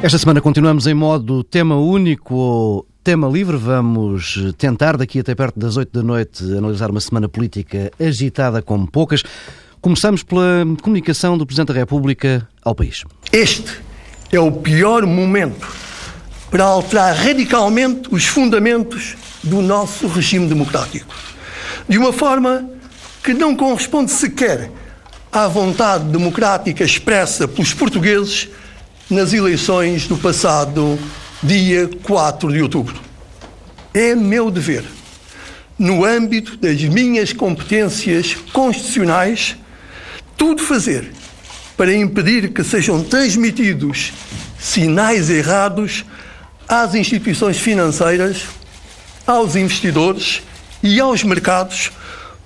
Esta semana continuamos em modo tema único ou tema livre. Vamos tentar, daqui até perto das 8 da noite, analisar uma semana política agitada como poucas. Começamos pela comunicação do Presidente da República ao país. Este é o pior momento para alterar radicalmente os fundamentos do nosso regime democrático. De uma forma que não corresponde sequer à vontade democrática expressa pelos portugueses nas eleições do passado dia 4 de outubro. É meu dever, no âmbito das minhas competências constitucionais, tudo fazer para impedir que sejam transmitidos sinais errados às instituições financeiras, aos investidores e aos mercados,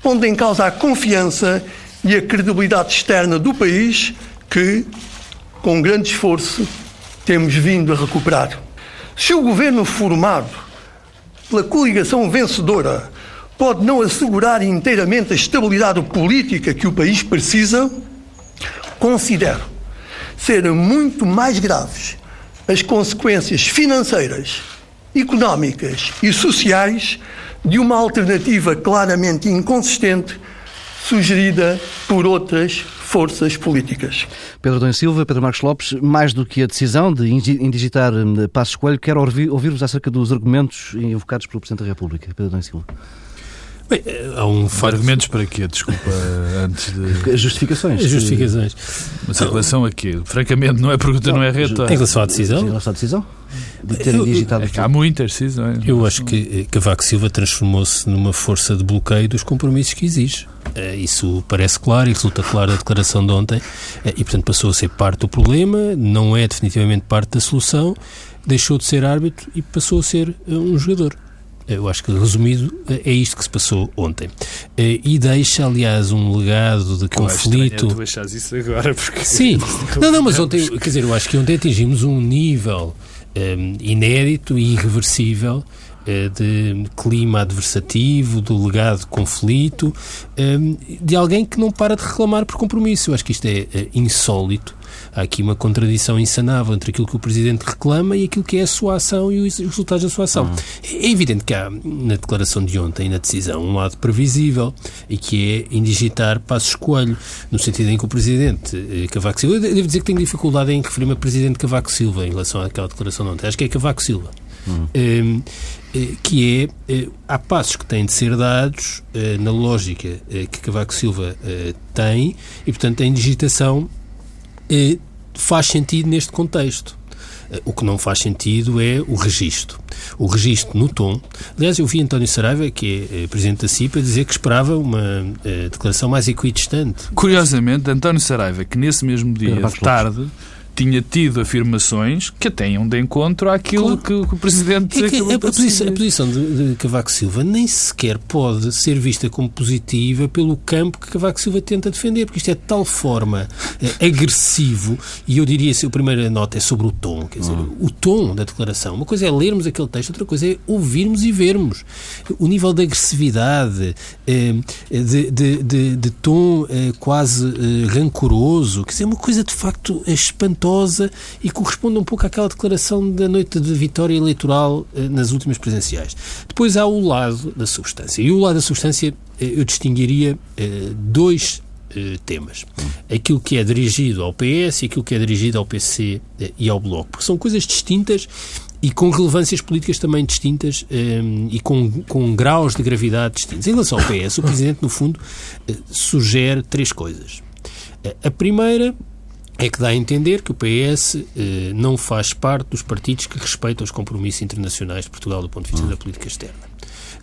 pondo em causa a confiança e a credibilidade externa do país que, com grande esforço, temos vindo a recuperar. Se o governo formado pela coligação vencedora pode não assegurar inteiramente a estabilidade política que o país precisa, considero ser muito mais graves as consequências financeiras, económicas e sociais de uma alternativa claramente inconsistente sugerida por outras forças políticas. Pedro Dom Silva, Pedro Marcos Lopes, mais do que a decisão de indigitar hum, Passos Coelho, quero ouvir-vos acerca dos argumentos invocados pelo Presidente da República. Pedro Dom Silva. Bem, há um argumentos para quê? Desculpa, antes de... As justificações. As justificações. Mas em relação a quê? Francamente, não é pergunta, não, não é reta. Em relação à decisão? Em relação à decisão? De terem digitado... É que há muitas decisões. Eu acho que Cavaco Silva transformou-se numa força de bloqueio dos compromissos que exige. Eh, isso parece claro e resulta claro da declaração de ontem eh, e, portanto, passou a ser parte do problema, não é definitivamente parte da solução, deixou de ser árbitro e passou a ser eh, um jogador. Eu acho que, resumido, é isto que se passou ontem. E deixa, aliás, um legado de conflito. Tu isso agora, porque. Sim, não, não, mas ontem, quer dizer, eu acho que ontem atingimos um nível um, inédito e irreversível eh, de clima adversativo, do legado de conflito, ehm, de alguém que não para de reclamar por compromisso. Eu acho que isto é eh, insólito. Há aqui uma contradição insanável entre aquilo que o Presidente reclama e aquilo que é a sua ação e os resultados da sua ação. Uhum. É evidente que há, na declaração de ontem, na decisão, um lado previsível e que é indigitar Passos Coelho, no sentido em que o Presidente eh, Cavaco Silva... Eu devo dizer que tenho dificuldade em referir-me a Presidente Cavaco Silva em relação àquela declaração de ontem. Acho que é Cavaco Silva. Uhum. Um, eh, que é, eh, há passos que têm de ser dados na lógica que Cavaco Silva tem e, portanto, a indigitação faz sentido neste contexto. O que não faz sentido é o registro. O registro no tom. Aliás, eu vi António Saraiva, que é presidente da CIPA, dizer que esperava uma declaração mais equidistante. Curiosamente, António Saraiva, que nesse mesmo dia, tarde, tinha tido afirmações que até iam de encontro àquilo claro. que, o Presidente... É que a, a, posição, a, posição, de, de, Cavaco Silva nem sequer pode ser vista como positiva pelo campo que Cavaco Silva tenta defender, porque isto é de tal forma é, agressivo, e eu diria, se a primeira nota é sobre o tom, quer dizer, o tom da declaração. Uma coisa é lermos aquele texto, outra coisa é ouvirmos e vermos. O nível de agressividade, é, de, de, de, de, tom é, quase é, rancoroso, quer dizer, uma coisa de facto espantosa espantosa e corresponde um pouco àquela declaração da noite de vitória eleitoral eh, nas últimas presenciais. Depois há o lado da substância. E o lado da substância eh, eu distinguiria eh, dois temas. Aquilo que é dirigido ao PS e aquilo que é dirigido ao PC e ao Bloco. Porque são coisas distintas e com relevâncias políticas também distintas e com, com graus de gravidade distintos. Em relação ao PS, o Presidente, no fundo, sugere três coisas. A primeira é que dá a entender que o PS eh, não faz parte dos partidos que respeitam os compromissos internacionais de Portugal do ponto de vista da política externa.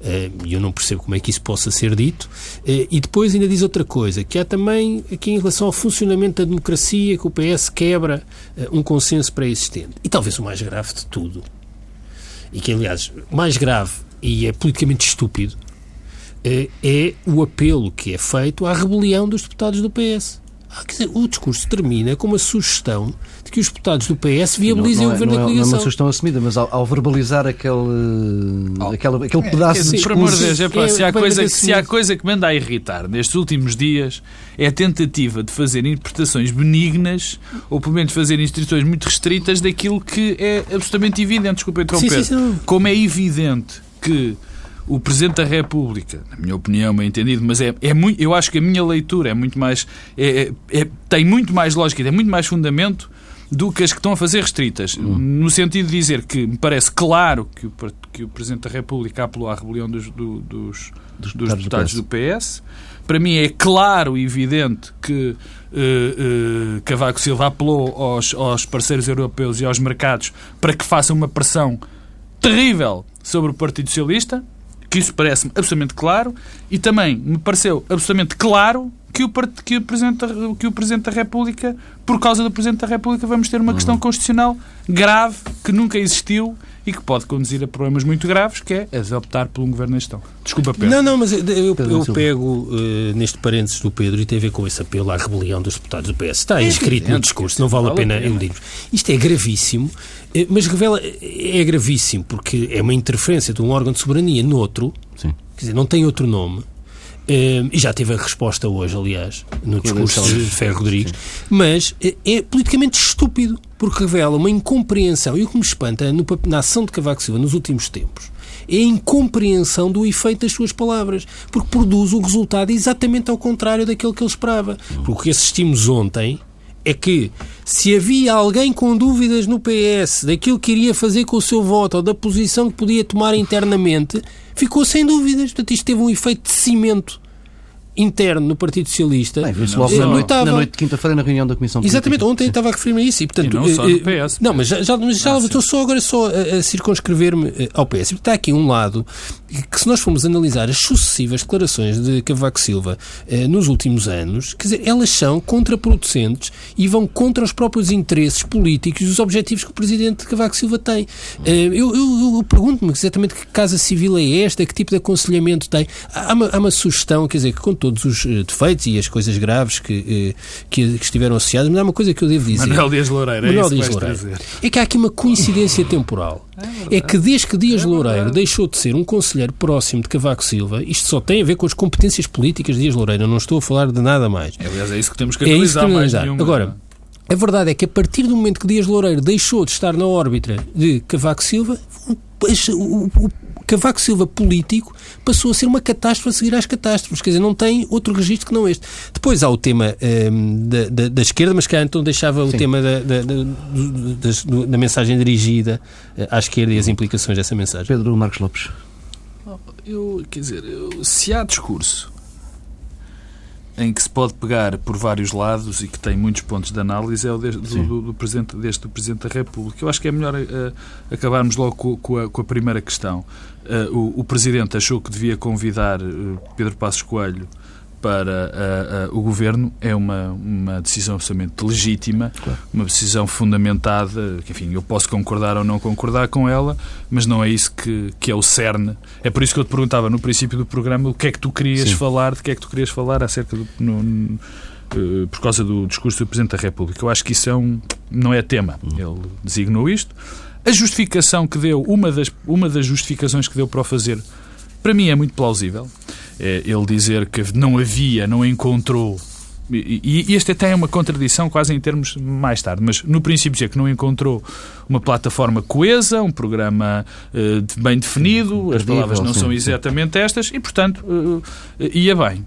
Eh, e eu não percebo como é que isso possa ser dito. Eh, e depois ainda diz outra coisa, que há também aqui em relação ao funcionamento da democracia, que o PS quebra eh, um consenso pré-existente. E talvez o mais grave de tudo, e que aliás, mais grave e é politicamente estúpido, é o apelo que é feito à rebelião dos deputados do PS Ah, dizer, o discurso termina com uma sugestão de que os deputados do PS viabilizem não, não é, o governo da coligação. Não é uma sugestão assumida, mas ao, ao verbalizar aquele, oh, aquele, aquele é, pedaço é, de discurso... Por amor de Deus, é, se, há coisa, que, se há coisa que me anda a irritar nestes últimos dias é a tentativa de fazer interpretações benignas ou pelo menos fazer interpretações muito restritas daquilo que é absolutamente evidente. Desculpa interromper. Sim, sim, sim. Como é evidente que o Presidente da República, na minha opinião, bem entendido, mas é, é muito, eu acho que a minha leitura é muito mais, é, é, é tem muito mais lógica, tem muito mais fundamento do que as que estão a fazer restritas. Hum. No sentido de dizer que me parece claro que o, que o Presidente da República apelou à rebelião dos, do, dos, dos, dos deputados do PS. Para mim é claro e evidente que uh, uh, Cavaco Silva apelou aos, aos parceiros europeus e aos mercados para que façam uma pressão terrível sobre o Partido Socialista que isso parece-me absolutamente claro e também me pareceu absolutamente claro que o, que, o Presidente, que o Presidente da República, por causa do Presidente da República, vamos ter uma questão uhum. constitucional grave que nunca existiu e que pode conduzir a problemas muito graves, que é a de optar por um governo em gestão. Desculpa, Pedro. Não, não, mas eu, eu, eu pego uh, neste parênteses do Pedro e tem a ver com esse apelo à rebelião dos deputados do PS. Está é inscrito no discurso, não vale, a pena eludirmos. Isto é gravíssimo, mas revela, é gravíssimo porque é uma interferência de um órgão de soberania noutro, Sim. quer dizer, não tem outro nome, e já teve a resposta hoje, aliás, no discurso de Ferro Rodrigues, mas eh, é politicamente estúpido, porque revela uma incompreensão. E o que me espanta no, na ação de Cavaco Silva nos últimos tempos é a incompreensão do efeito das suas palavras, porque produz o resultado exatamente ao contrário daquele que ele esperava. Porque o que assistimos ontem é que se havia alguém com dúvidas no PS daquilo que iria fazer com o seu voto ou da posição que podia tomar internamente, ficou sem dúvidas. Portanto, isto teve um efeito de cimento interno no Partido Socialista. Bem, viu-se logo na noite, na noite de quinta-feira na reunião da Comissão Política. Exatamente, ontem Sim. estava a referir-me a isso. E, portanto, e não só do eh, PS. Não, mas já, já, já ah, estou só agora só a, a circunscrever-me eh, ao PS. Está aqui um lado que se nós formos analisar as sucessivas declarações de Cavaco Silva eh, nos últimos anos, quer dizer, elas são contraproducentes e vão contra os próprios interesses políticos e os objetivos que o Presidente Cavaco Silva tem. Eh, eu, eu, eu pergunto-me exatamente que casa civil é esta, que tipo de aconselhamento tem. Há uma, há uma sugestão, quer dizer, que todos os eh, defeitos e as coisas graves que, eh, que, que estiveram associadas, mas há uma coisa que eu devo dizer. Manuel Dias Loureiro, é Manuel Dias Loureiro. É que há aqui uma coincidência temporal. É, é que desde que Dias é Loureiro deixou de ser um conselheiro próximo de Cavaco Silva, isto só tem a ver com as competências políticas de Dias Loureiro, eu não estou a falar de nada mais. Aliás, é isso que temos que analisar, é que mais Agora, a verdade é que a partir do momento que Dias Loureiro deixou de estar na órbita de Cavaco Silva, o, o, Cavaco Silva político passou a ser uma catástrofe a seguir às catástrofes, quer dizer, não tem outro registro que não este. Depois há o tema um, ehm, da, da, da, esquerda, mas cá então deixava Sim. o tema da, da, da, mensagem dirigida eh, à esquerda e as implicações dessa mensagem. Pedro Marcos Lopes. Eu, quer dizer, eu, se há discurso em que se pode pegar por vários lados e que tem muitos pontos de análise é o de, do, do, do, presidente, deste do Presidente da República. Eu acho que é melhor uh, acabarmos logo com, com, a, com, a, primeira questão. Uh, o, o, Presidente achou que devia convidar uh, Pedro Passos Coelho para uh, uh, o governo é uma, uma decisão absolutamente legítima, claro. uma decisão fundamentada, que, enfim, eu posso concordar ou não concordar com ela, mas não é isso que, que é o cerne. É por isso que eu te perguntava no princípio do programa o que é que tu querias Sim. falar, de que é que tu querias falar acerca do. No, no, uh, por causa do discurso do Presidente da República. Eu acho que isso é um, não é tema. Uhum. Ele designou isto. A justificação que deu, uma das, uma das justificações que deu para o fazer, para mim é muito plausível. É, ele dizer que não havia, não encontrou. E, e este até é uma contradição quase em termos mais tarde, mas no princípio dizer que não encontrou uma plataforma coesa, um programa uh, bem definido, as palavras não são exatamente estas, e portanto uh, ia bem.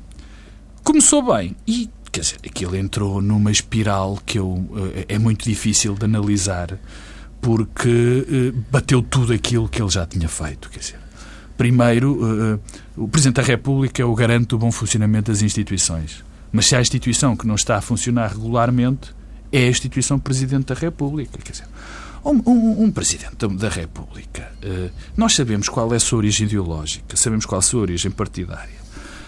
Começou bem. E quer dizer, aquilo entrou numa espiral que eu, é muito difícil de analisar porque bateu tudo aquilo que ele já tinha feito, quer dizer Primeiro, uh, o Presidente da República é o garante do bom funcionamento das instituições. Mas se há instituição que não está a funcionar regularmente, é a instituição Presidente da República. Quer dizer, um, um, um Presidente da República, nós sabemos qual é a sua origem ideológica, sabemos qual é a sua origem partidária.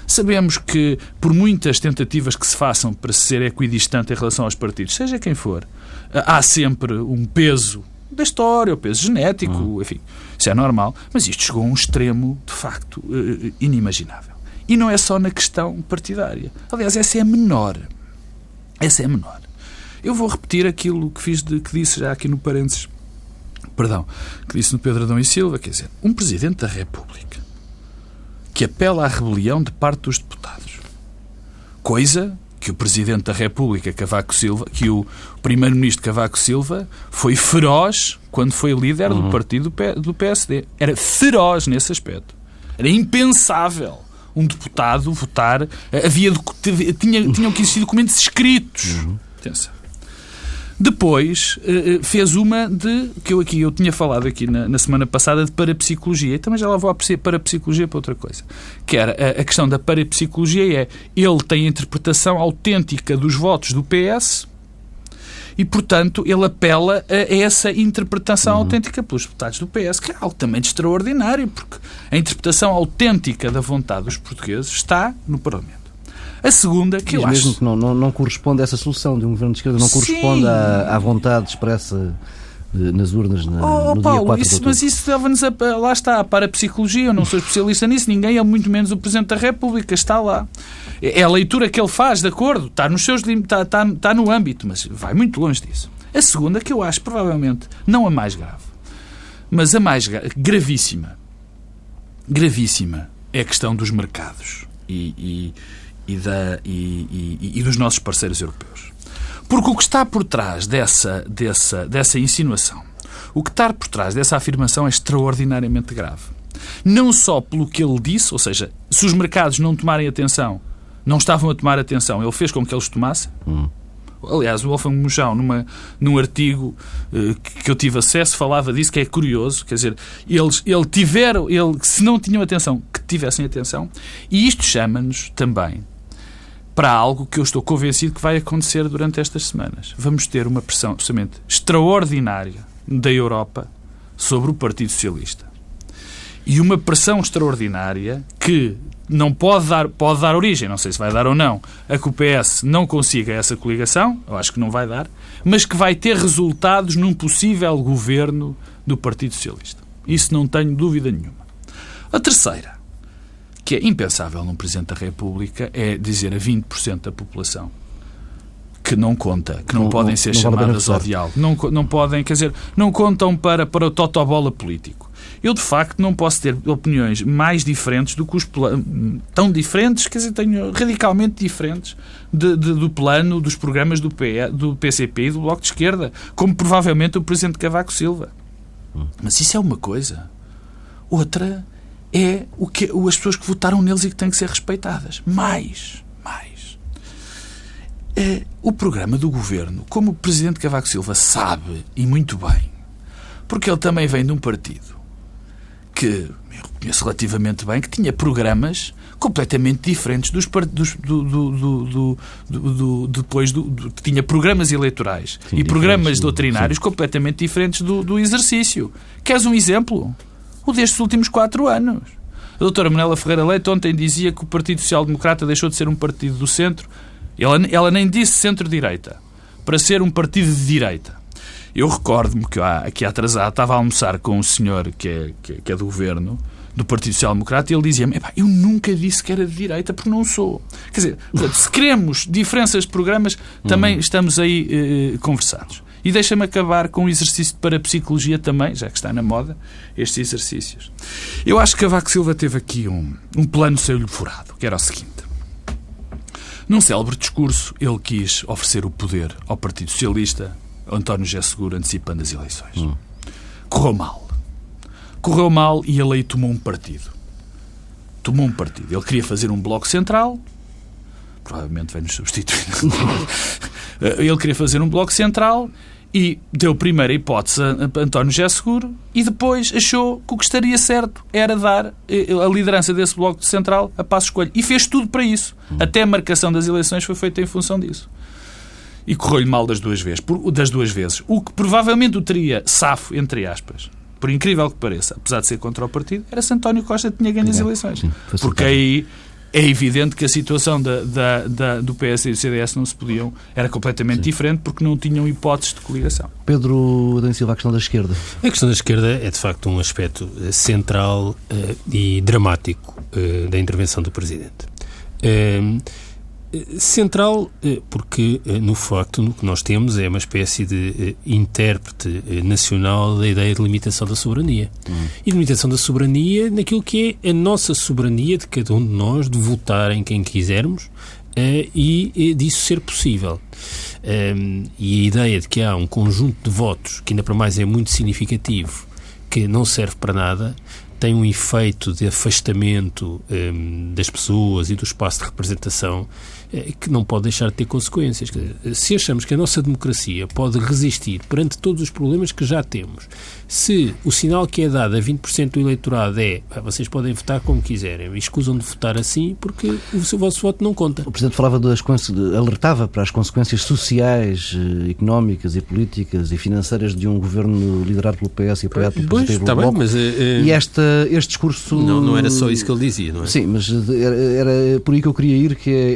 Sabemos que, por muitas tentativas que se façam para ser equidistante em relação aos partidos, seja quem for, há sempre um peso da história, o peso genético, uhum. enfim, isso é normal. Mas isto chegou a um extremo, de facto, eh, inimaginável. E não é só na questão partidária. Aliás, essa é a menor. Essa é menor. Eu vou repetir aquilo que fiz de, que disse já aqui no parênteses, perdão, que disse no Pedro Adão e Silva, quer dizer, um Presidente da República que apela à rebelião de parte dos deputados. Coisa que o Presidente da República, Cavaco Silva, que o Primeiro-Ministro Cavaco Silva foi feroz quando foi líder uhum. do partido do PSD. Era feroz nesse aspecto. Era impensável um deputado votar. Havia, tinha, tinham que existir documentos escritos. Uhum. Atenção. Depois eh, eh, fez uma de que eu aqui eu tinha falado aqui na, na semana passada de parapsicologia. E também já lá vou a parapsicologia para outra coisa. Que era a, a questão da parapsicologia é ele tem a interpretação autêntica dos votos do PS e, portanto, ele apela a essa interpretação uhum. autêntica pelos deputados do PS, que é de extraordinário, porque a interpretação autêntica da vontade dos portugueses está no Parlamento. A segunda, que Diz eu mesmo acho... que não, não, não corresponde a essa solução de um governo de esquerda, não corresponde à, à vontade expressa eh, nas urnas na, oh, no Paulo, dia 4 isso, Mas isso leva-nos a, lá está, para a psicologia. Eu não sou especialista nisso, ninguém é muito menos o Presidente da República, está lá. É, é a leitura que ele faz, de acordo, está nos seus está, está, está no âmbito, mas vai muito longe disso. A segunda, que eu acho provavelmente não a mais grave, mas a mais gravíssima, gravíssima, é a questão dos mercados. E, e e, da, e, e, e dos nossos parceiros europeus. Porque o que está por trás dessa, dessa, dessa insinuação, o que está por trás dessa afirmação é extraordinariamente grave. Não só pelo que ele disse, ou seja, se os mercados não tomarem atenção, não estavam a tomar atenção, ele fez com que eles tomassem. Hum. Aliás, o Wolfgang Mujão, numa, num artigo uh, que eu tive acesso, falava disso, que é curioso. Quer dizer, eles ele tiveram, ele, se não tinham atenção, que tivessem atenção. E isto chama-nos também para algo que eu estou convencido que vai acontecer durante estas semanas. Vamos ter uma pressão absolutamente extraordinária da Europa sobre o Partido Socialista. E uma pressão extraordinária que não pode dar, pode dar origem, não sei se vai dar ou não, a que o PS não consiga essa coligação, eu acho que não vai dar, mas que vai ter resultados num possível governo do Partido Socialista. Isso não tenho dúvida nenhuma. A terceira que é impensável num Presidente da República, é dizer a 20% da população que não conta, que não, não podem não, ser não chamadas ao diálogo. Não, não podem, quer dizer, não contam para, para o totobola político. Eu, de facto, não posso ter opiniões mais diferentes do que os tão diferentes, quer dizer, tenho radicalmente diferentes de, de, do plano dos programas do, PE, do PCP e do Bloco de Esquerda, como provavelmente o Presidente Cavaco Silva. Hum. Mas isso é uma coisa. Outra é o que as pessoas que votaram neles e que têm que ser respeitadas. Mais, mais. É, o programa do governo, como o presidente Cavaco Silva sabe e muito bem, porque ele também vem de um partido que eu conheço relativamente bem, que tinha programas completamente diferentes dos, dos do, do, do, do, depois do, tinha programas eleitorais Sim, e programas doutrinários completamente diferentes do, do exercício. Queres um exemplo? O destes últimos quatro anos. A doutora Manela Ferreira Leite ontem dizia que o Partido Social Democrata deixou de ser um partido do centro. Ela, ela nem disse centro-direita, para ser um partido de direita. Eu recordo-me que aqui atrasado estava a almoçar com um senhor que é, que é do governo, do Partido Social Democrata, e ele dizia-me: eu nunca disse que era de direita, porque não sou. Quer dizer, se queremos diferenças de programas, também uhum. estamos aí eh, conversados. E deixa-me acabar com um exercício de parapsicologia também, já que está na moda, estes exercícios. Eu acho que Cavaco Silva teve aqui um, um plano seu-lhe furado, que era o seguinte. Num célebre discurso, ele quis oferecer o poder ao Partido Socialista, António José Seguro, antecipando as eleições. Hum. Correu mal. Correu mal e ele aí tomou um partido. Tomou um partido. Ele queria fazer um bloco central, provavelmente vai-nos substituir. ele queria fazer um bloco central e deu primeira hipótese a António José Seguro e depois achou que o que estaria certo era dar eh, a liderança desse bloco central a passo escolho. E fez tudo para isso. Até a marcação das eleições foi feita em função disso. E correu-lhe mal das duas vezes. Das duas vezes. O que provavelmente o teria safo, entre aspas, por incrível que pareça, apesar de ser contra o partido, era se António Costa tinha ganho as eleições. Porque aí é evidente que a situação da, da, da, do PS e do CDS não se podiam, era completamente Sim. diferente porque não tinham hipóteses de coligação. Pedro Dan Silva, a questão da esquerda. A questão da esquerda é de facto um aspecto eh, central uh, e dramático uh, da intervenção do Presidente. Uh, Central, porque no facto o que nós temos é uma espécie de intérprete nacional da ideia de limitação da soberania. Hum. E de limitação da soberania naquilo que é a nossa soberania de cada um de nós de votar em quem quisermos e disso ser possível. e a ideia de que há um conjunto de votos, que ainda para mais é muito significativo, que não serve para nada, tem um efeito de afastamento um, das pessoas e do espaço de representação eh, que não pode deixar de ter consequências. Se achamos que a nossa democracia pode resistir perante todos os problemas que já temos, se o sinal que é dado a 20% do eleitorado é ah, vocês podem votar como quiserem e escusam de votar assim porque o seu vosso voto não conta. O Presidente falava das alertava para as consequências sociais, eh, económicas e políticas e financeiras de um governo liderado pelo PS e apoiado pelo pois, Presidente está bem, mas, é, E esta, este discurso... Não, não era só isso que ele dizia, não é? Sim, mas era, era por aí que eu queria ir, que é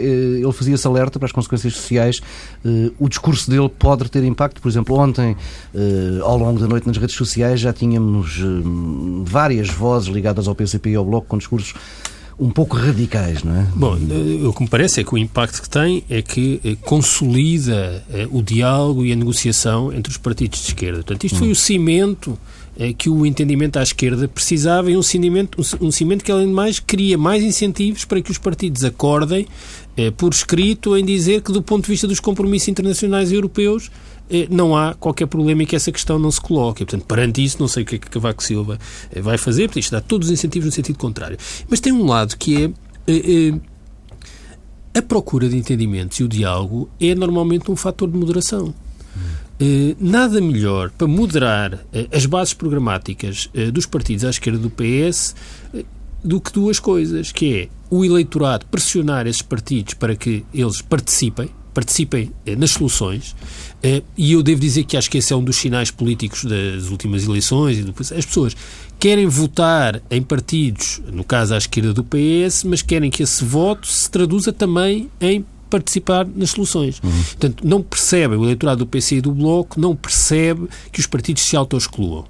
ele fazia esse alerta para as consequências sociais. Uh, o discurso dele pode ter impacto. Por exemplo, ontem, uh, ao longo da noite nas redes sociais, já tínhamos uh, várias vozes ligadas ao PCP e ao Bloco com discursos um pouco radicais, não é? Bom, o que me parece é que o impacto que tem é que consolida o diálogo e a negociação entre os partidos de esquerda. Portanto, isto foi hum. o cimento que o entendimento à esquerda precisava e um cimento, um cimento que, além de mais, cria mais incentivos para que os partidos acordem é, por escrito em dizer que, do ponto de vista dos compromissos internacionais europeus, é, não há qualquer problema em que essa questão não se coloque. Portanto, perante isso, não sei o que é que Cavaco Silva é, vai fazer, porque isto dá todos os incentivos no sentido contrário. Mas tem um lado que é, é, é a procura de entendimentos e o diálogo é normalmente um fator de moderação. Eh, nada melhor para moderar eh, as bases programáticas eh, dos partidos à esquerda do PS do que duas coisas, que é o eleitorado pressionar esses partidos para que eles participem, participem nas soluções, e eu devo dizer que acho que esse é um dos sinais políticos das últimas eleições. As pessoas querem votar em partidos, no caso à esquerda do PS, mas querem que esse voto se traduza também em participar nas soluções. Uhum. Portanto, não percebem, o eleitorado do PC e do Bloco não percebe que os partidos se auto-excluam.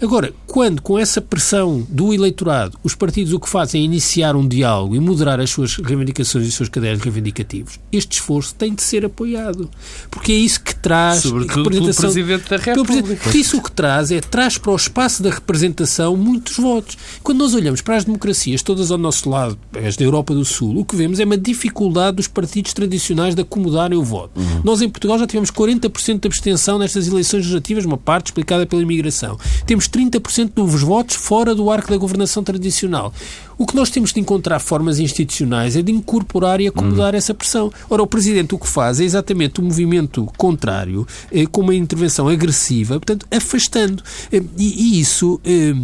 Agora, quando com essa pressão do eleitorado os partidos o que fazem é iniciar um diálogo e moderar as suas reivindicações e os seus cadernos reivindicativos, este esforço tem de ser apoiado. Porque é isso que traz... Sobretudo pelo Presidente da República. Porque isso o que traz é, traz para o espaço da representação muitos votos. Quando nós olhamos para as democracias todas ao nosso lado, as da Europa do Sul, o que vemos é uma dificuldade dos partidos tradicionais de acomodarem o voto. Uhum. Nós em Portugal já tivemos 40% de abstenção nestas eleições legislativas, uma parte explicada pela imigração. Temos temos 30% dos votos fora do arco da governação tradicional. O que nós temos de encontrar formas institucionais é de incorporar e acomodar hum. essa pressão. Ora, o Presidente o que faz é exatamente o um movimento contrário, eh, com uma intervenção agressiva, portanto, afastando. Eh, e, e isso. Eh,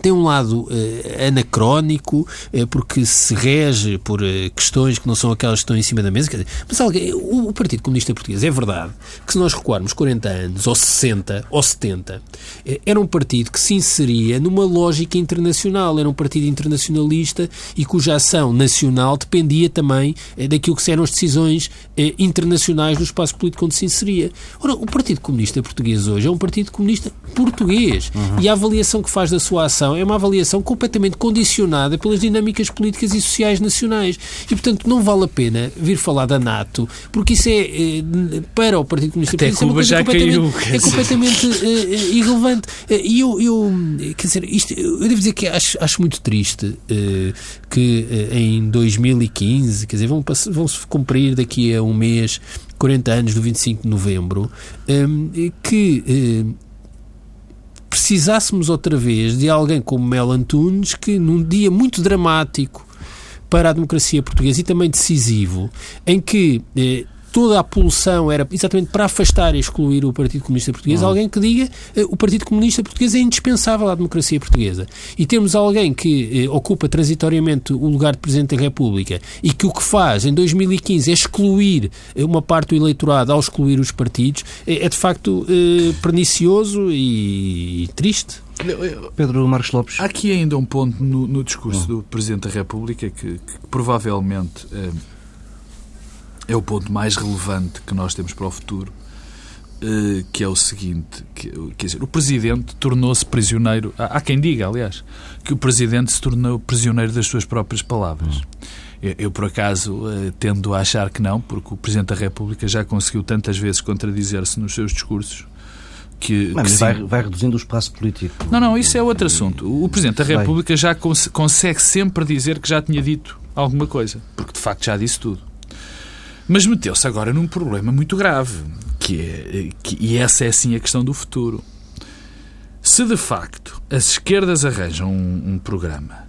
tem um lado eh, anacrónico, eh, porque se rege por eh, questões que não são aquelas que estão em cima da mesa. Dizer, mas alguém, o, o, Partido Comunista Português, é verdade que se nós recuarmos 40 anos, ou 60, ou 70, era um partido que se inseria numa lógica internacional, era um partido internacionalista e cuja ação nacional dependia também daquilo que eram as decisões internacionais do espaço político onde se inseria. Ora, o Partido Comunista Português hoje é um Partido Comunista português uhum. e a avaliação que faz da sua ação avaliação é uma avaliação completamente condicionada pelas dinâmicas políticas e sociais nacionais. E, portanto, não vale a pena vir falar da NATO, porque isso é, é para o Partido Comunista Até Cuba é já caiu. É completamente uh, irrelevante. Uh, e eu, eu, quer dizer, isto, eu devo dizer que acho, acho muito triste uh, que em 2015, quer dizer, vão, vão se cumprir daqui a um mês 40 anos do 25 de novembro, que precisássemos outra vez de alguém como Mel Antunes que, num dia muito dramático para a democracia portuguesa e também decisivo, em que eh, toda a poluição era exatamente para afastar e excluir o Partido Comunista Português, uhum. alguém que diga eh, o Partido Comunista Português é indispensável à democracia portuguesa. E temos alguém que eh, ocupa transitoriamente o lugar de Presidente da República e que o que faz em 2015 é excluir eh, uma parte do eleitorado ao excluir os partidos, é, é de facto eh, pernicioso e, e triste. Pedro Marcos Lopes. Há aqui ainda um ponto no, no discurso uhum. do Presidente da República que, que provavelmente eh, é o ponto mais relevante que nós temos para o futuro, eh, que é o seguinte, que, quer dizer, o Presidente tornou-se prisioneiro, há quem diga, aliás, que o Presidente se tornou prisioneiro das suas próprias palavras. Eu, eu, por acaso, uh, tendo a achar que não, porque o Presidente da República já conseguiu tantas vezes contradizer-se nos seus discursos que, mas que vai, vai, reduzindo o espaço político. Não, não, isso é outro assunto. O Presidente da República já cons consegue sempre dizer que já tinha dito alguma coisa, porque de facto já disse tudo. Mas meteu-se agora num problema muito grave, que é, que, e essa é sim a questão do futuro. Se de facto as esquerdas arranjam um, um programa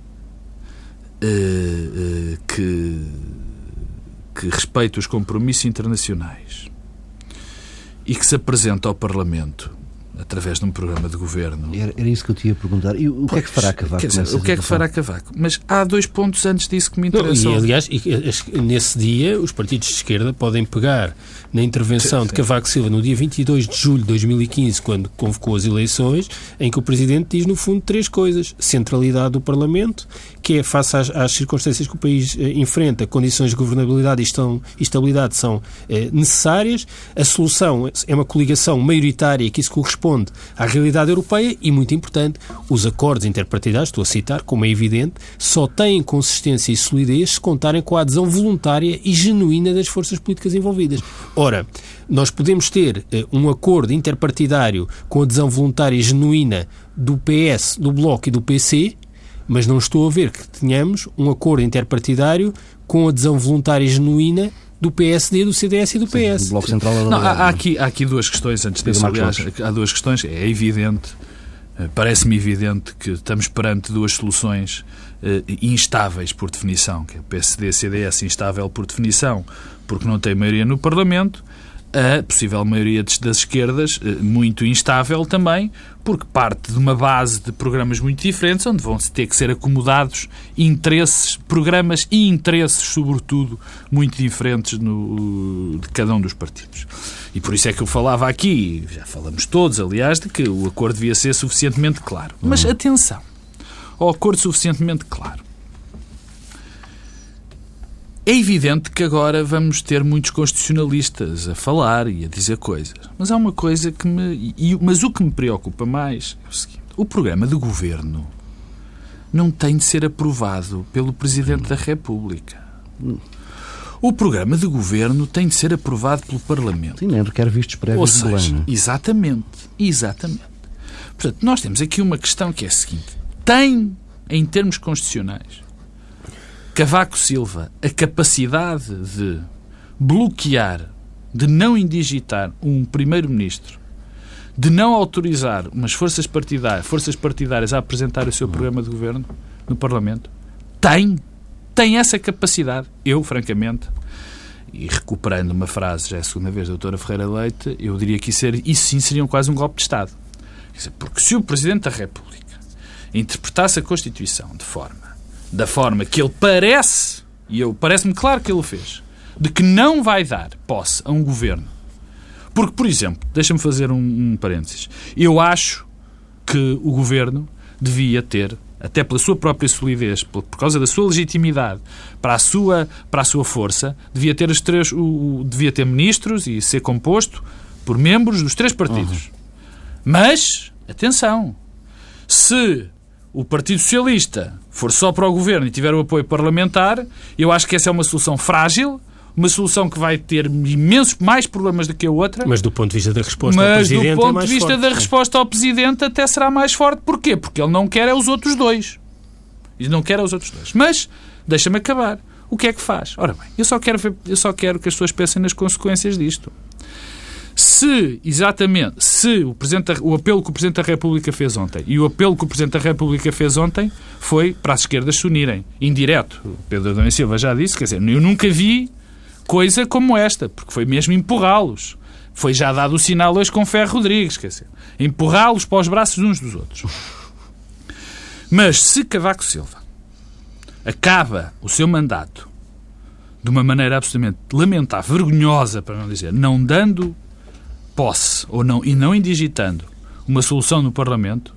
uh, uh, que, que respeita os compromissos internacionais e que se apresenta ao Parlamento através de um programa de governo. Era, era isso que eu tinha a perguntar. E o pois, que é que fará Cavaco? Dizer, o que é que fará Cavaco? Mas há dois pontos antes disso que me interessam. Não, e, aliás, nesse dia, os partidos de esquerda podem pegar na intervenção sim, sim. de Cavaco Silva no dia 22 de julho de 2015, quando convocou as eleições, em que o Presidente diz, no fundo, três coisas. Centralidade do Parlamento, que é, face às, às circunstâncias que o país eh, enfrenta, condições de governabilidade e, estão, e estabilidade são eh, necessárias. A solução é uma coligação maioritária que isso corresponde corresponde à realidade europeia e, muito importante, os acordos interpartidários, estou a citar, como é evidente, só têm consistência e solidez se contarem com a adesão voluntária e genuína das forças políticas envolvidas. Ora, nós podemos ter uh, um acordo interpartidário com adesão voluntária e genuína do PS, do Bloco e do PC, mas não estou a ver que tenhamos um acordo interpartidário com adesão voluntária e genuína do PSD, do CDS e do PS. Sim, Bloco Central Não, há, há, aqui, há aqui duas questões antes disso, aliás, há duas questões. É evidente, eh, parece-me evidente que estamos perante duas soluções uh, instáveis por definição, que é o PSD CDS instável por definição, porque não tem maioria no Parlamento, a possível maioria das esquerdas, eh, muito instável também, porque parte de uma base de programas muito diferentes, onde vão ter que ser acomodados interesses, programas e interesses, sobretudo, muito diferentes no, de cada um dos partidos. E por isso é que eu falava aqui, já falamos todos, aliás, de que o acordo devia ser suficientemente claro. Mas atenção, ao acordo suficientemente claro. É evidente que agora vamos ter muitos constitucionalistas a falar e a dizer coisas. Mas há uma coisa que me. Mas o que me preocupa mais é o seguinte: o programa de governo não tem de ser aprovado pelo Presidente da República. O programa de governo tem de ser aprovado pelo Parlamento. Sim, nem requer vistos prévios Ou seja, exatamente, exatamente. Portanto, nós temos aqui uma questão que é a seguinte: tem, em termos constitucionais, Cavaco Silva a capacidade de bloquear, de não indigitar um primeiro-ministro, de não autorizar umas forças partidárias, forças partidárias a apresentar o seu programa de governo no Parlamento, tem, tem essa capacidade. Eu, francamente, e recuperando uma frase, já é a segunda vez da doutora Ferreira Leite, eu diria que isso, isso sim seria quase um golpe de Estado. Porque se o Presidente da República interpretasse a Constituição de forma da forma que ele parece, e eu parece-me claro que ele fez, de que não vai dar posse a um governo. Porque, por exemplo, deixa-me fazer um, um parênteses. Eu acho que o governo devia ter, até pela sua própria solidez, por, causa da sua legitimidade, para a sua, para a sua força, devia ter os três, o, o devia ter ministros e ser composto por membros dos três partidos. Uhum. Mas, atenção, se o Partido Socialista for só para o governo e tiver o apoio parlamentar, eu acho que essa é uma solução frágil, uma solução que vai ter imensos mais problemas do que a outra. Mas do ponto de vista da resposta ao Presidente. Mas do ponto é de vista forte, da resposta ao Presidente, até será mais forte. Porquê? Porque ele não quer é os outros dois. Ele não quer é os outros dois. Mas, deixa-me acabar. O que é que faz? Ora bem, eu só quero, ver, eu só quero que as pessoas pensem nas consequências disto. Se, exatamente, se o, Presidente, o apelo que o Presidente da República fez ontem e o apelo que o Presidente da República fez ontem foi para as esquerdas se unirem, indireto. O Pedro Adão Silva já disse, quer dizer, eu nunca vi coisa como esta, porque foi mesmo empurrá-los. Foi já dado o sinal hoje com Ferro Rodrigues, quer dizer, empurrá-los para os braços uns dos outros. Mas se Cavaco Silva acaba o seu mandato de uma maneira absolutamente lamentável, vergonhosa, para não dizer, não dando posse ou não, e não indigitando uma solução no Parlamento,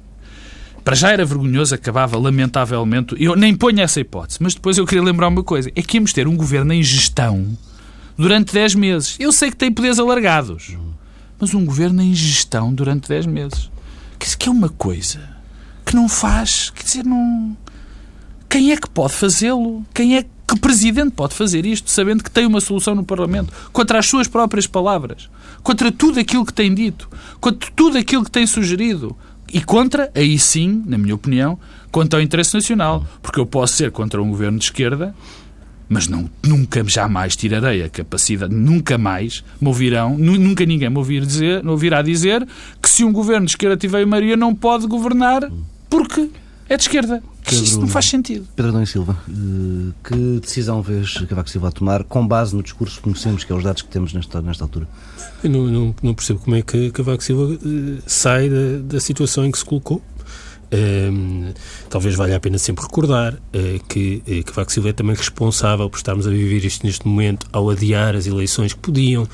para já era vergonhoso, acabava lamentavelmente. Eu nem ponho essa hipótese, mas depois eu queria lembrar uma coisa: é que íamos ter um governo em gestão durante 10 meses. Eu sei que tem poderes alargados, mas um governo em gestão durante 10 meses. Que é uma coisa que não faz, quer dizer, não. Quem é que pode fazê-lo? Quem é Que presidente pode fazer isto sabendo que tem uma solução no Parlamento contra as suas próprias palavras, contra tudo aquilo que tem dito, contra tudo aquilo que tem sugerido e contra, aí sim, na minha opinião, contra o interesse nacional. Porque eu posso ser contra um governo de esquerda mas não, nunca, jamais tirarei a capacidade, nunca mais me ouvirão, nunca ninguém me ouvir dizer, ouvirá dizer que se um governo de esquerda tiver maioria não pode governar porque é de esquerda. Pedro, Isso não faz sentido. Pedro Adão Silva, eh, que decisão vês Cavaco Silva a tomar com base no discurso que conhecemos, que é os dados que temos nesta, nesta altura? Eu não, não, não percebo como é que Cavaco Silva uh, sai da, da situação em que se colocou. Um, talvez valha a pena sempre recordar uh, que uh, Cavaco Silva é também responsável por estarmos a viver isto neste momento ao adiar as eleições que podiam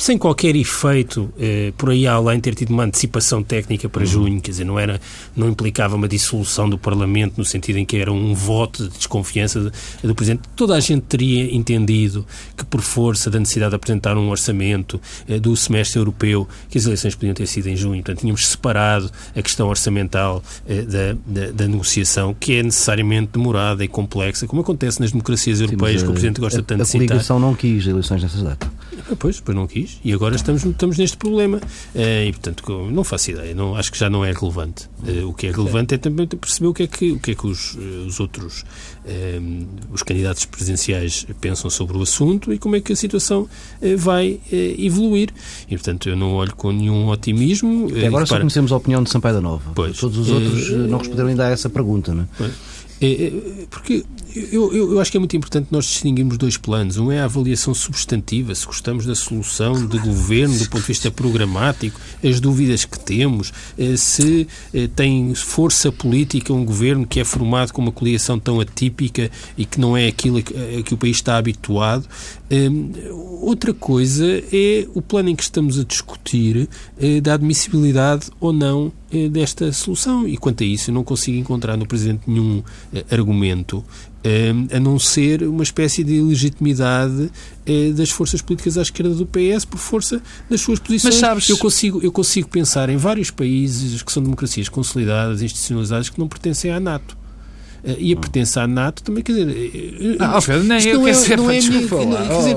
sem qualquer efeito, eh, por aí além ter tido uma antecipação técnica para uhum. junho, quer dizer, não, era, não implicava uma dissolução do Parlamento no sentido em que era um voto de desconfiança do, do Presidente. Toda a gente teria entendido que, por força da necessidade de apresentar um orçamento do semestre europeu, que as eleições podiam ter sido em junho. Portanto, tínhamos separado a questão orçamental da, da, da, negociação, que é necessariamente demorada e complexa, como acontece nas democracias europeias, Sim, que o Presidente gosta a, tanto de citar. A coligação não quis eleições nessas datas. Pois, pois não quis e agora estamos, estamos neste problema. Eh, e, portanto, não faço ideia, não, acho que já não é relevante. Eh, o que é relevante é também perceber o que é que, o que, é que os, eh, os outros os candidatos presidenciais pensam sobre o assunto e como é que a situação vai evoluir. E, portanto, eu não olho com nenhum otimismo. Até agora só conhecemos a opinião de Sampaio da Nova. Pois, Todos os outros não responderam ainda a essa pergunta, não é? Pois. Porque eu, eu, eu, acho que é muito importante nós distinguirmos dois planos. Um é a avaliação substantiva, se gostamos da solução de governo do ponto de vista programático, as dúvidas que temos, eh, se eh, tem força política um governo que é formado com uma coligação tão atípica e que não é aquilo a que o país está habituado. Ehm, outra coisa é o plano em que estamos a discutir eh, da admissibilidade ou não desta solução. E quanto a isso, eu não consigo encontrar no Presidente nenhum argumento a não ser uma espécie de legitimidade das forças políticas à esquerda do PS por força das suas posições. Mas sabes... eu, consigo, eu consigo pensar em vários países que são democracias consolidadas, institucionalizadas, que não pertencem à NATO. Eh, e a pertença à NATO também, quer dizer... Ah, Alfredo, nem eu quero ser, não é, desculpa minha, Quer dizer,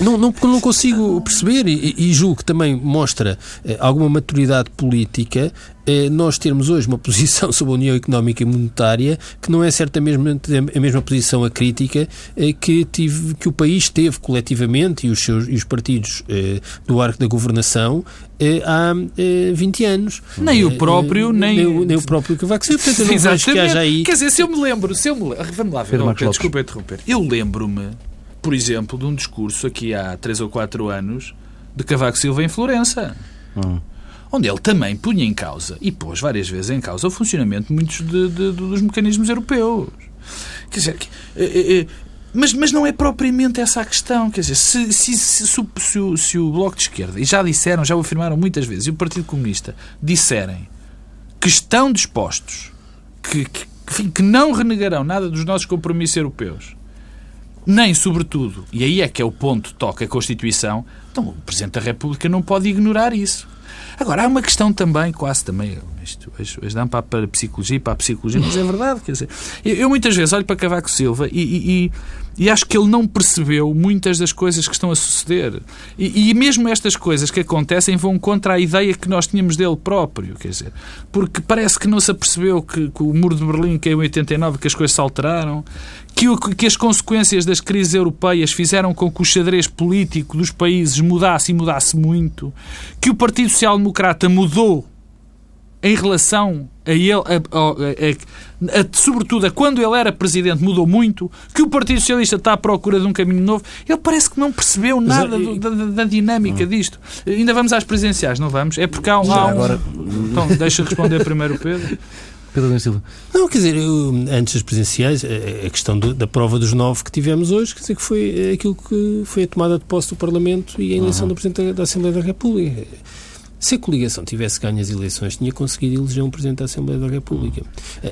não, não, não consigo perceber e, e julgo que também mostra eh, alguma maturidade política eh, nós termos hoje uma posição sobre a União Económica e Monetária que não é certamente a mesma posição a crítica eh, que, tive, que o país teve coletivamente e os, seus, e os partidos eh, do arco da governação eh, há 20 eh, anos. Nem o próprio, nem... nem, nem o próprio que vai ser. Portanto, eu não vejo que haja aí... Quer dizer, se eu me lembro, se eu me lembro... Vamos lá ver, desculpa interromper. Eu lembro-me por exemplo, de um discurso aqui há três ou quatro anos de Cavaco Silva em Florença. Hum. Onde ele também punha em causa, e pôs várias vezes em causa, o funcionamento de muitos de, de, dos mecanismos europeus. Quer dizer, é, é, mas, mas não é propriamente essa a questão. Quer dizer, se, se, se, se, se, o, se o Bloco de Esquerda, e já disseram, já o afirmaram muitas vezes, e o Partido Comunista disserem que estão dispostos, que, que, que não renegarão nada dos nossos compromissos europeus, nem, sobretudo, e aí é que é o ponto toca a Constituição, então o Presidente da República não pode ignorar isso. Agora, há uma questão também, quase também, isto, hoje, dá para, a psicologia para a psicologia, mas é verdade, quer dizer, eu, eu muitas vezes olho para Cavaco Silva e, e, acho que ele não percebeu muitas das coisas que estão a suceder. E, e, mesmo estas coisas que acontecem vão contra a ideia que nós tínhamos dele próprio, quer dizer, porque parece que não se apercebeu que, que o muro de Berlim caiu em 89, que as coisas se alteraram, que, o, que as consequências das crises europeias fizeram com que o xadrez político dos países mudasse e mudasse muito, que o Partido Social Democrata mudou em relação a ele, a, a, a, sobretudo a quando ele era presidente, mudou muito, que o Partido Socialista está à procura de um caminho novo, ele parece que não percebeu nada do, da, da, dinâmica hum. disto. Ainda vamos às presidenciais, não vamos? É porque há, há um. Agora... Então, deixa responder primeiro o Pedro. Pedro Silva. Não, quer dizer, eu, antes das presenciais, a questão do, da prova dos nove que tivemos hoje, quer dizer, que foi aquilo que foi a tomada de posse do Parlamento e a eleição uhum. do Presidente da Assembleia da República. Se a coligação tivesse ganho as eleições, tinha conseguido eleger um Presidente da Assembleia da República.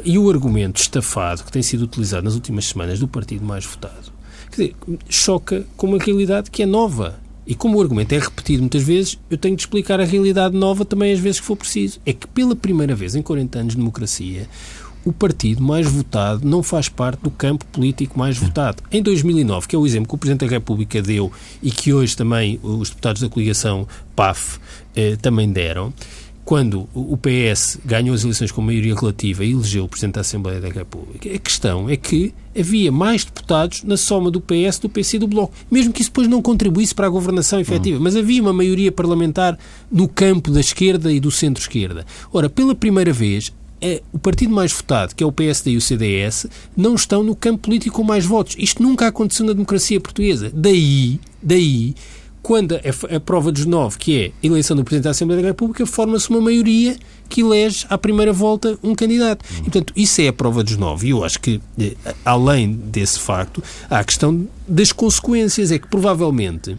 E o argumento estafado que tem sido utilizado nas últimas semanas do partido mais votado, quer dizer, choca com uma realidade que é nova. E como o argumento é repetido muitas vezes, eu tenho de explicar a realidade nova também às vezes que for preciso. É que pela primeira vez em 40 anos de democracia, o partido mais votado não faz parte do campo político mais votado. Em 2009, que é o exemplo que o Presidente da República deu e que hoje também os deputados da coligação PAF eh, também deram, quando o PS ganhou as eleições com maioria relativa e elegeu o Presidente da Assembleia da República, a questão é que havia mais deputados na soma do PS, do PC e do Bloco. Mesmo que isso depois não contribuísse para a governação efetiva. Mas havia uma maioria parlamentar no campo da esquerda e do centro-esquerda. Ora, pela primeira vez, é, o partido mais votado, que é o PSD e o CDS, não estão no campo político com mais votos. Isto nunca aconteceu na democracia portuguesa. Daí, daí quando a, a prova dos nove, que é a eleição do Presidente da Assembleia da República, forma-se uma maioria que elege à primeira volta um candidato. E, portanto, isso é a prova dos nove. E eu acho que, eh, além desse facto, há a questão das consequências. É que, provavelmente,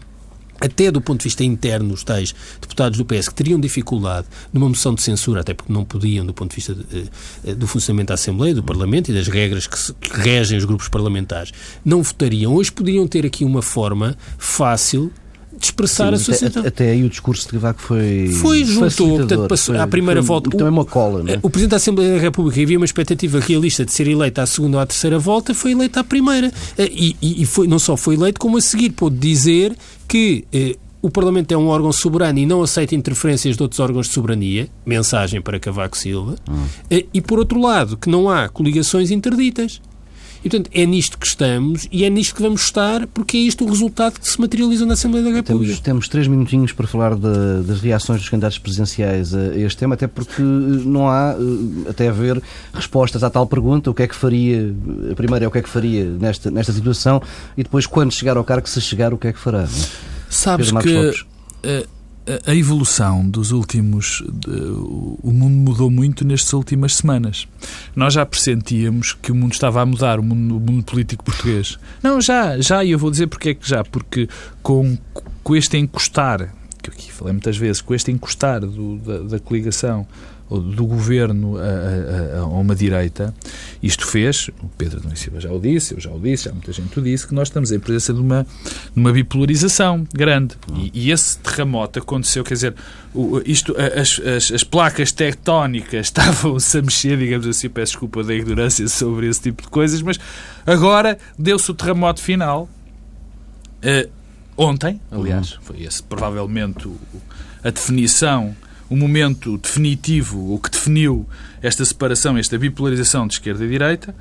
até do ponto de vista interno, os tais deputados do PS que teriam dificuldade numa moção de censura, até porque não podiam, do ponto de vista de, eh, do funcionamento da Assembleia, do Parlamento e das regras que, se, que regem os grupos parlamentares, não votariam. Hoje poderiam ter aqui uma forma fácil de expressar Sim, a sua até, até, aí o discurso de Cavaco foi. Foi, juntou, portanto, passou foi, à primeira foi, volta. Também uma cola, não é? O Presidente da Assembleia da República havia uma expectativa realista de ser eleito à segunda ou à terceira volta, foi eleito à primeira. Eh, e, e, e foi, não só foi eleito, como a seguir pôde dizer que. Eh, o Parlamento é um órgão soberano e não aceita interferências de outros órgãos de soberania, mensagem para Cavaco Silva, hum. Eh, e por outro lado, que não há coligações interditas. E, portanto, é nisto que estamos e é nisto que vamos estar, porque é isto o resultado que se materializa na Assembleia da República. Temos, temos três minutinhos para falar de, das reações dos candidatos presidenciais a este tema, até porque não há, eh, até a ver, respostas à tal pergunta, o que é que faria, a primeira é o que é que faria nesta, nesta situação, e depois, quando chegar ao cargo, se chegar, o que é que fará. É? Sabes que a evolução dos últimos. O mundo mudou muito nestas últimas semanas. Nós já pressentíamos que o mundo estava a mudar, o mundo, o mundo político português. Não, já, já, e eu vou dizer porque é que já. Porque com, com este encostar, que eu aqui falei muitas vezes, com este encostar do, da, da coligação do governo a, a, a, uma direita, isto fez, o Pedro Domingos Silva já o disse, eu já o disse, já muita gente o disse, que nós estamos em presença de uma, de uma bipolarização grande. E, e, esse terremoto aconteceu, quer dizer, o, isto, as, as, as, placas tectónicas estavam-se a mexer, digamos assim, peço desculpa da ignorância sobre esse tipo de coisas, mas agora deu-se o terremoto final. Uh, ontem, aliás, foi esse provavelmente o, a definição o momento definitivo, o que definiu esta separação, esta bipolarização de esquerda e direita,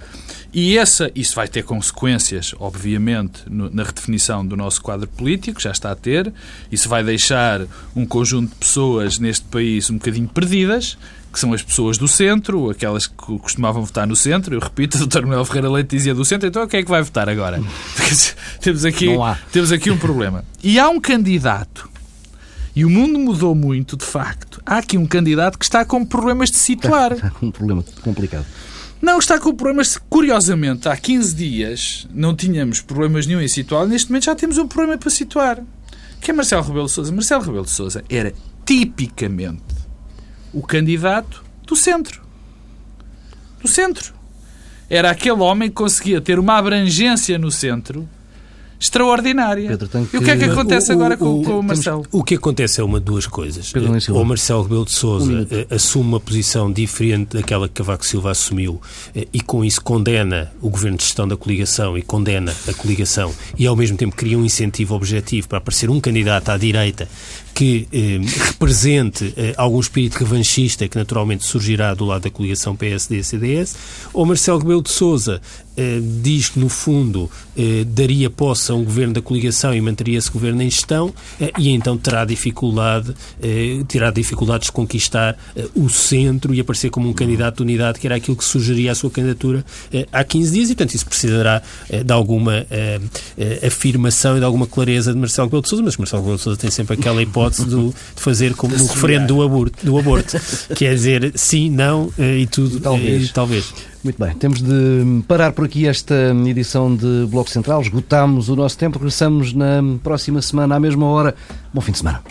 e essa, isso vai ter consequências, obviamente, no, na redefinição do nosso quadro político, já está a ter, isso vai deixar um conjunto de pessoas neste país um bocadinho perdidas, que são as pessoas do centro, aquelas que costumavam votar no centro. Eu repito, o Dr. Manuel Ferreira Leite dizia do centro, então quem é que vai votar agora? temos, aqui, temos aqui um problema. E há um candidato e o mundo mudou muito, de facto. Há aqui um candidato que está com problemas de situar. Está com um problema complicado. Não, está com problemas. Curiosamente, há 15 dias não tínhamos problemas nenhum em situar. Neste momento já temos um problema para situar. Que é Marcelo Rebelo de Sousa. Marcelo Rebelo de Sousa era tipicamente o candidato do centro. Do centro. Era aquele homem que conseguia ter uma abrangência no centro extraordinária. Pedro, que... E o que é que acontece o, agora com, o, com o Marcelo? O que acontece é uma de duas coisas. Pedro, o Marcelo Rebelo de Sousa um eh, assume uma posição diferente daquela que Cavaco Silva assumiu eh, e com isso condena o governo de gestão da coligação e condena a coligação e ao mesmo tempo cria um incentivo objetivo para aparecer um candidato à direita que eh, represente eh, algum espírito revanchista que naturalmente surgirá do lado da coligação PSD-CDS, ou Marcelo Rebelo de Sousa eh, diz que, no fundo, eh, daria posse a um governo da coligação e manteria esse governo em gestão, eh, e então terá dificuldade, eh, terá dificuldades de conquistar o centro e aparecer como um candidato de unidade, que era aquilo que sugeria a sua candidatura há 15 dias, e, portanto, isso precisará de alguma afirmação e de alguma clareza de Marcelo Rebelo de Sousa, mas Marcelo Rebelo de Sousa tem sempre aquela hipótese do, de fazer como no referendo do aborto, do aborto quer dizer sim, não eh, e tudo. Talvez. E, talvez. Muito bem, temos de parar por aqui esta edição de Bloco Central. Esgotámos o nosso tempo, regressamos na próxima semana à mesma hora. Bom fim de semana.